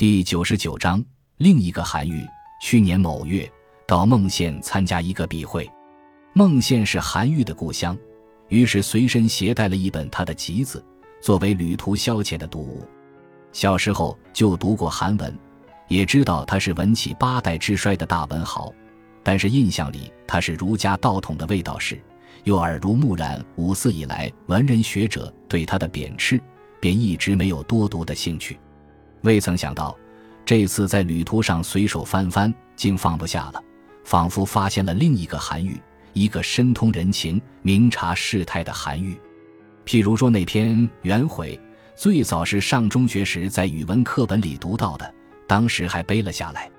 第九十九章，另一个韩愈。去年某月，到孟县参加一个笔会。孟县是韩愈的故乡，于是随身携带了一本他的集子，作为旅途消遣的读物。小时候就读过韩文，也知道他是文起八代之衰的大文豪，但是印象里他是儒家道统的卫道士，又耳濡目染五四以来文人学者对他的贬斥，便一直没有多读的兴趣。未曾想到，这次在旅途上随手翻翻，竟放不下了，仿佛发现了另一个韩愈，一个深通人情、明察世态的韩愈。譬如说那篇《原回》，最早是上中学时在语文课本里读到的，当时还背了下来。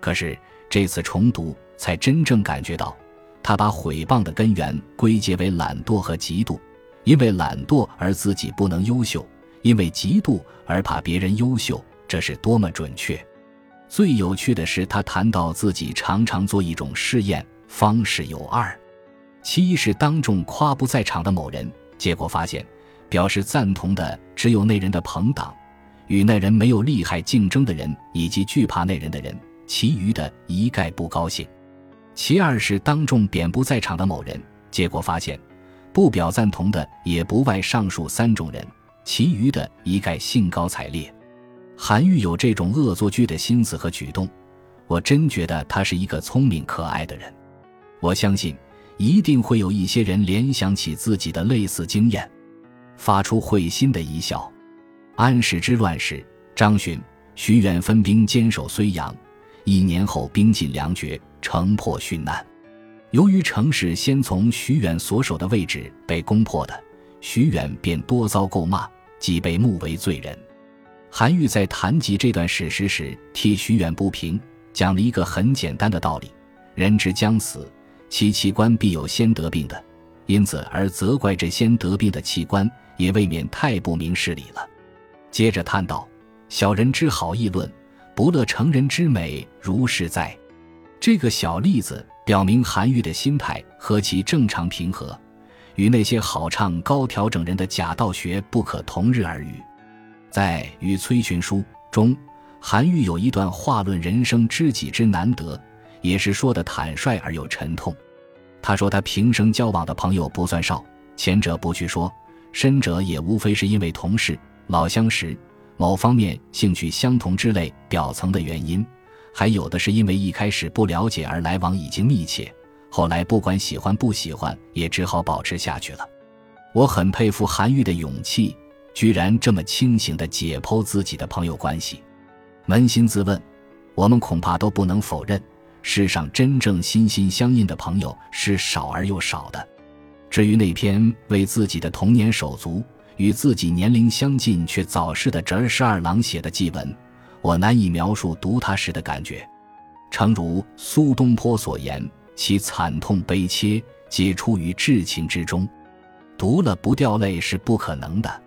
可是这次重读，才真正感觉到，他把毁谤的根源归结为懒惰和嫉妒，因为懒惰而自己不能优秀。因为嫉妒而怕别人优秀，这是多么准确！最有趣的是，他谈到自己常常做一种试验，方式有二：其一是当众夸不在场的某人，结果发现表示赞同的只有那人的朋党，与那人没有利害竞争的人以及惧怕那人的人，其余的一概不高兴；其二是当众贬不在场的某人，结果发现不表赞同的也不外上述三种人。其余的一概兴高采烈。韩愈有这种恶作剧的心思和举动，我真觉得他是一个聪明可爱的人。我相信，一定会有一些人联想起自己的类似经验，发出会心的一笑。安史之乱时，张巡、徐远分兵坚守睢阳，一年后兵尽粮绝，城破殉难。由于城市先从徐远所守的位置被攻破的，徐远便多遭诟骂。即被目为罪人。韩愈在谈及这段史实时，替徐远不平，讲了一个很简单的道理：人之将死，其器官必有先得病的，因此而责怪这先得病的器官，也未免太不明事理了。接着叹道：“小人之好议论，不乐成人之美，如是哉？”这个小例子表明韩愈的心态何其正常平和。与那些好唱高调整人的假道学不可同日而语。在《与崔群书》中，韩愈有一段话论人生知己之难得，也是说的坦率而又沉痛。他说他平生交往的朋友不算少，前者不去说，深者也无非是因为同事、老相识、某方面兴趣相同之类表层的原因，还有的是因为一开始不了解而来往已经密切。后来不管喜欢不喜欢，也只好保持下去了。我很佩服韩愈的勇气，居然这么清醒地解剖自己的朋友关系。扪心自问，我们恐怕都不能否认，世上真正心心相印的朋友是少而又少的。至于那篇为自己的童年手足、与自己年龄相近却早逝的侄儿十二郎写的祭文，我难以描述读他时的感觉。诚如苏东坡所言。其惨痛悲切，皆出于至情之中，读了不掉泪是不可能的。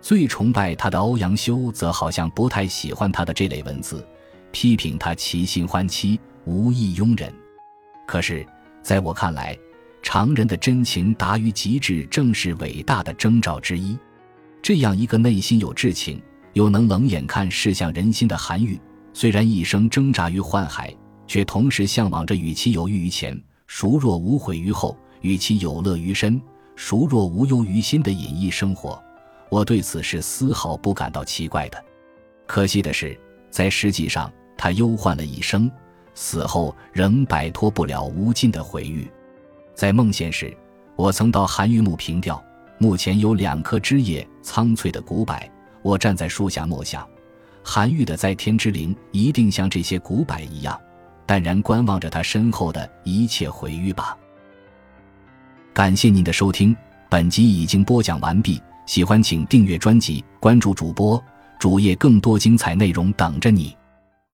最崇拜他的欧阳修，则好像不太喜欢他的这类文字，批评他其心欢妻，无意庸人。可是，在我看来，常人的真情达于极致，正是伟大的征兆之一。这样一个内心有至情，又能冷眼看世相人心的韩愈，虽然一生挣扎于宦海。却同时向往着与其有欲于前，孰若无悔于后；与其有乐于身，孰若无忧于心的隐逸生活。我对此是丝毫不感到奇怪的。可惜的是，在实际上，他忧患了一生，死后仍摆脱不了无尽的毁誉。在孟县时，我曾到韩愈墓凭吊，墓前有两棵枝叶苍翠的古柏，我站在树下默想，韩愈的在天之灵一定像这些古柏一样。淡然观望着他身后的一切回忆吧。感谢您的收听，本集已经播讲完毕。喜欢请订阅专辑，关注主播主页，更多精彩内容等着你。